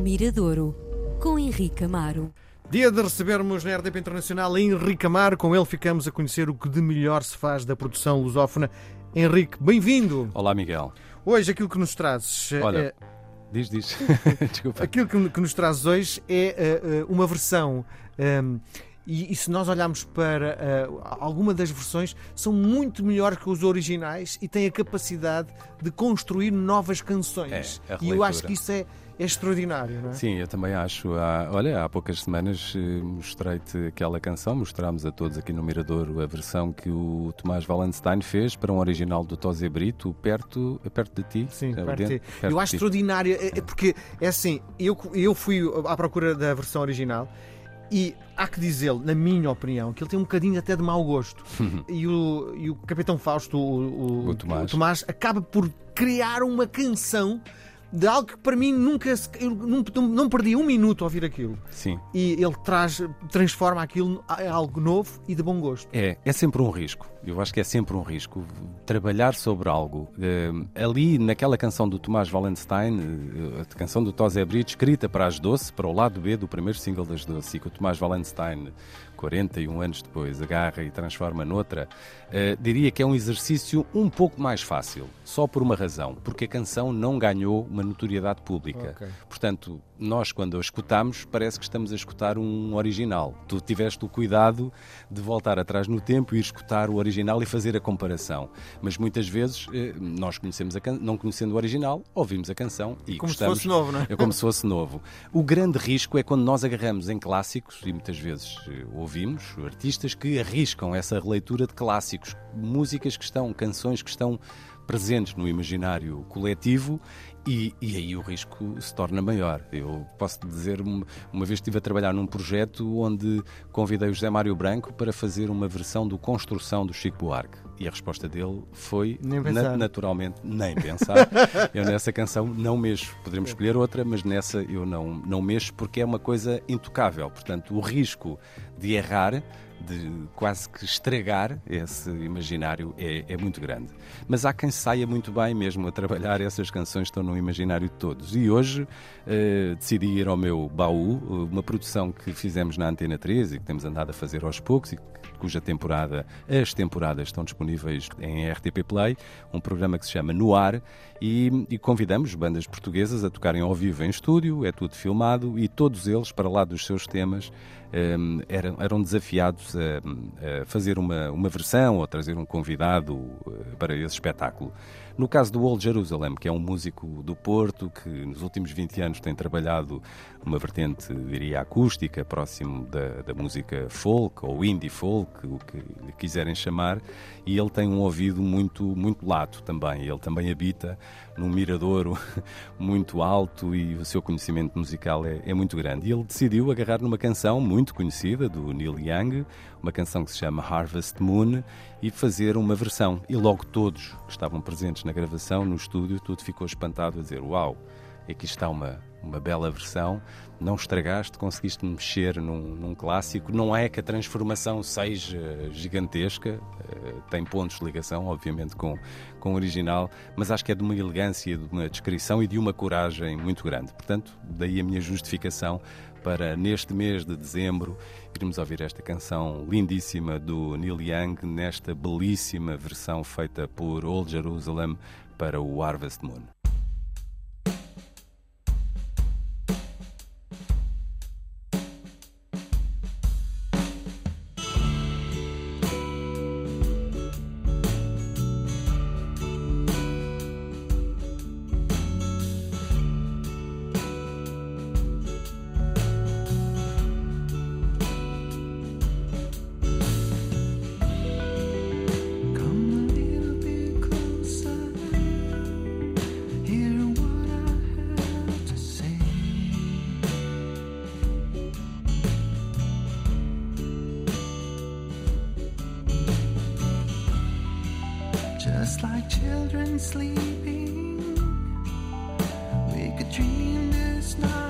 Miradouro, com Henrique Amaro. Dia de recebermos na RDP Internacional Henrique Amaro. Com ele ficamos a conhecer o que de melhor se faz da produção lusófona. Henrique, bem-vindo. Olá, Miguel. Hoje aquilo que nos trazes... Olha, é- diz, diz. Desculpa. Aquilo que, que nos trazes hoje é uh, uma versão. um, e, e se nós olharmos para uh, alguma das versões, são muito melhores que os originais e têm a capacidade de construir novas canções. É, e eu acho que isso é, é extraordinário, não é? Sim, eu também acho. Há, olha, há poucas semanas eh, mostrei-te aquela canção, mostrámos a todos aqui no Miradouro a versão que o Tomás Wallenstein fez para um original do Tosé Brito, perto, perto de ti. Sim, É, perto de- perto eu acho ti. extraordinário, é- é porque é assim, eu, eu fui à procura da versão original e há que dizê-lo, na minha opinião, que ele tem um bocadinho até de mau gosto. e, o, e o Capitão Fausto, o, o- O Tomás. acaba por criar uma canção de algo que para mim nunca se- eu não, não perdi um minuto a ouvir aquilo. Sim. E ele traz, transforma aquilo em algo novo e de bom gosto. É, é sempre um risco. Eu acho que é sempre um risco trabalhar sobre algo. Eh, ali, naquela canção do Tomás Wallenstein, eh, a canção do Tosé Brito, escrita para as Doce, para o lado B do primeiro single das Doce, e que o Tomás Wallenstein, 41 anos depois, agarra e transforma noutra, eh, diria que é um exercício um pouco mais fácil, só por uma razão, porque a canção não ganhou uma notoriedade pública. Ok. Portanto, nós quando a escutamos, parece que estamos a escutar um original. Tu tiveste o cuidado de voltar atrás no tempo e escutar o original e fazer a comparação. Mas muitas vezes eh, nós conhecemos a can... não conhecendo o original, ouvimos a canção e Como se gostamos. fosse novo, não é? É como se fosse novo. O grande risco é quando nós agarramos em clássicos, e muitas vezes eh, ouvimos artistas que arriscam essa releitura de clássicos, músicas que estão, canções que estão presentes no imaginário coletivo e, e aí o risco se torna maior. Eu posso dizer, um- uma vez estive a trabalhar num projeto onde convidei o José Mário Branco para fazer uma versão do Construção do Chico Buarque. E a resposta dele foi na- naturalmente nem pensar. eu nessa canção não mexo. Poderemos escolher outra, mas nessa eu não, não mexo porque é uma coisa intocável. Portanto, o risco de errar, de quase que estragar esse imaginário é, é muito grande. Mas há quem saia muito bem mesmo a trabalhar essas canções estão no imaginário de todos. E hoje eh, decidi ir ao meu baú, uma produção que fizemos na Antena 13 e que temos andado a fazer aos poucos e cuja temporada, as temporadas estão disponíveis em RTP Play, um programa que se chama No Ar, e, e convidamos bandas portuguesas a tocarem ao vivo em estúdio, é tudo filmado, e todos eles, para lá dos seus temas, eram, eram desafiados a, a fazer uma, uma versão ou trazer um convidado eh, para esse espetáculo. No caso do Old Jerusalem, que é um músico do Porto que nos últimos 20 anos tem trabalhado uma vertente, diria, acústica, próximo da, da música folk ou indie folk, o que lhe quiserem chamar, e ele tem um ouvido muito, muito lato também. Ele também habita num miradouro muito alto e o seu conhecimento musical é, é muito grande. E ele decidiu agarrar numa canção muito conhecida do Neil Young, uma canção que se chama Harvest Moon, e fazer uma versão. E logo todos que estavam presentes na gravação, no estúdio, tudo ficou espantado a dizer: Uau, aqui está uma, uma bela versão, não estragaste, conseguiste mexer num, num clássico. Não é que a transformação seja gigantesca, eh, tem pontos de ligação, obviamente, com, com o original, mas acho que é de uma elegância, de uma descrição e de uma coragem muito grande. Portanto, daí a minha justificação para neste mês de dezembro irmos ouvir esta canção lindíssima do Neil Young nesta belíssima versão feita por Old Jerusalem para o Harvest Moon. Take a dream this night.